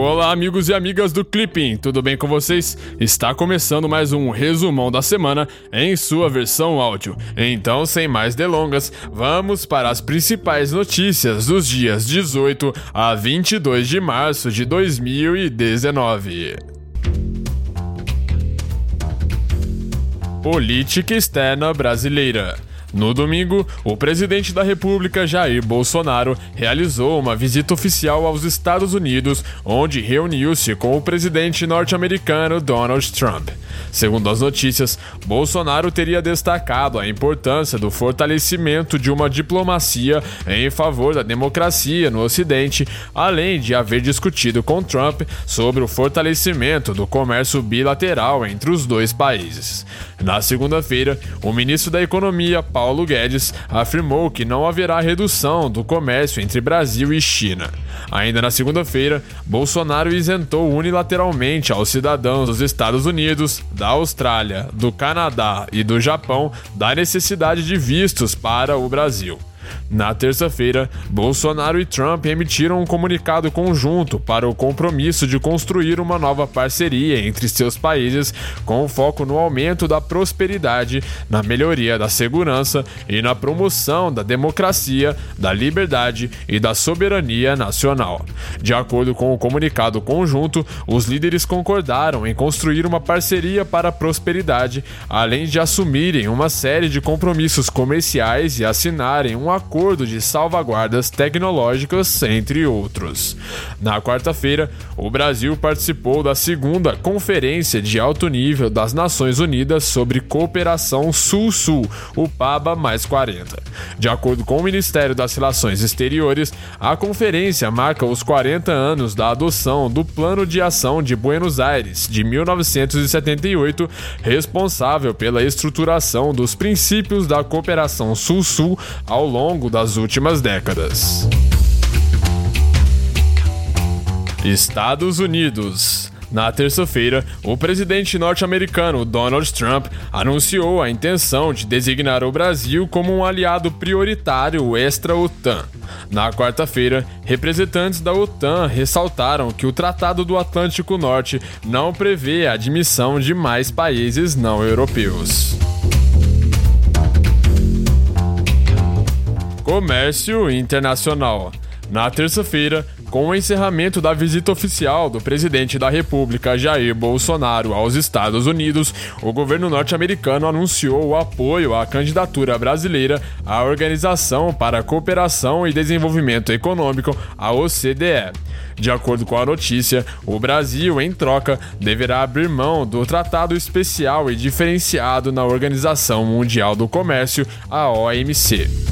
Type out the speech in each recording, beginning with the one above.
Olá, amigos e amigas do Clipping, tudo bem com vocês? Está começando mais um resumão da semana em sua versão áudio. Então, sem mais delongas, vamos para as principais notícias dos dias 18 a 22 de março de 2019. Política externa brasileira. No domingo, o presidente da República Jair Bolsonaro realizou uma visita oficial aos Estados Unidos, onde reuniu-se com o presidente norte-americano Donald Trump. Segundo as notícias, Bolsonaro teria destacado a importância do fortalecimento de uma diplomacia em favor da democracia no Ocidente, além de haver discutido com Trump sobre o fortalecimento do comércio bilateral entre os dois países. Na segunda-feira, o ministro da Economia, Paulo Guedes, afirmou que não haverá redução do comércio entre Brasil e China. Ainda na segunda-feira, Bolsonaro isentou unilateralmente aos cidadãos dos Estados Unidos, da Austrália, do Canadá e do Japão da necessidade de vistos para o Brasil. Na terça-feira, Bolsonaro e Trump emitiram um comunicado conjunto para o compromisso de construir uma nova parceria entre seus países com foco no aumento da prosperidade, na melhoria da segurança e na promoção da democracia, da liberdade e da soberania nacional. De acordo com o comunicado conjunto, os líderes concordaram em construir uma parceria para a prosperidade, além de assumirem uma série de compromissos comerciais e assinarem um acordo de salvaguardas tecnológicas, entre outros. Na quarta-feira, o Brasil participou da segunda Conferência de Alto Nível das Nações Unidas sobre Cooperação Sul-Sul, o PABA mais 40. De acordo com o Ministério das Relações Exteriores, a conferência marca os 40 anos da adoção do Plano de Ação de Buenos Aires, de 1978, responsável pela estruturação dos princípios da cooperação Sul-Sul ao longo das últimas décadas. Estados Unidos. Na terça-feira, o presidente norte-americano Donald Trump anunciou a intenção de designar o Brasil como um aliado prioritário extra-OTAN. Na quarta-feira, representantes da OTAN ressaltaram que o Tratado do Atlântico Norte não prevê a admissão de mais países não europeus. Comércio Internacional. Na terça-feira, com o encerramento da visita oficial do presidente da República Jair Bolsonaro aos Estados Unidos, o governo norte-americano anunciou o apoio à candidatura brasileira à Organização para a Cooperação e Desenvolvimento Econômico, a OCDE. De acordo com a notícia, o Brasil, em troca, deverá abrir mão do Tratado Especial e Diferenciado na Organização Mundial do Comércio, a OMC.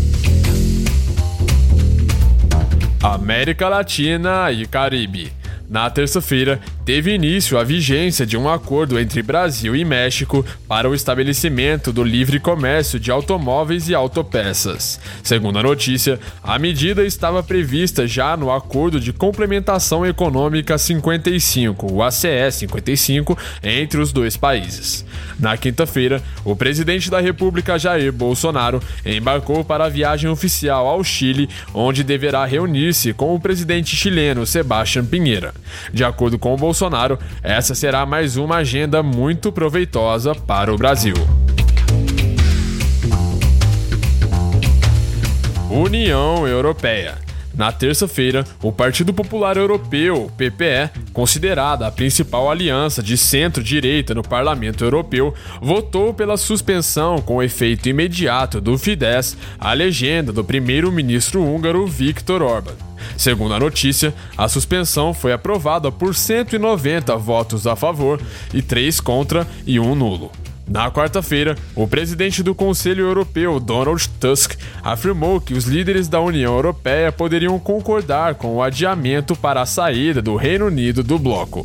América Latina e Caribe. Na terça-feira, teve início a vigência de um acordo entre Brasil e México para o estabelecimento do livre comércio de automóveis e autopeças. Segundo a notícia, a medida estava prevista já no Acordo de Complementação Econômica 55, o ACE 55, entre os dois países. Na quinta-feira, o presidente da República Jair Bolsonaro embarcou para a viagem oficial ao Chile, onde deverá reunir-se com o presidente chileno Sebastián Pinheira. De acordo com o Bolsonaro, essa será mais uma agenda muito proveitosa para o Brasil. União Europeia. Na terça-feira, o Partido Popular Europeu, PPE, considerada a principal aliança de centro-direita no Parlamento Europeu, votou pela suspensão com efeito imediato do Fidesz, a legenda do primeiro-ministro húngaro Viktor Orban. Segundo a notícia, a suspensão foi aprovada por 190 votos a favor e 3 contra e 1 nulo. Na quarta-feira, o presidente do Conselho Europeu, Donald Tusk, afirmou que os líderes da União Europeia poderiam concordar com o adiamento para a saída do Reino Unido do bloco.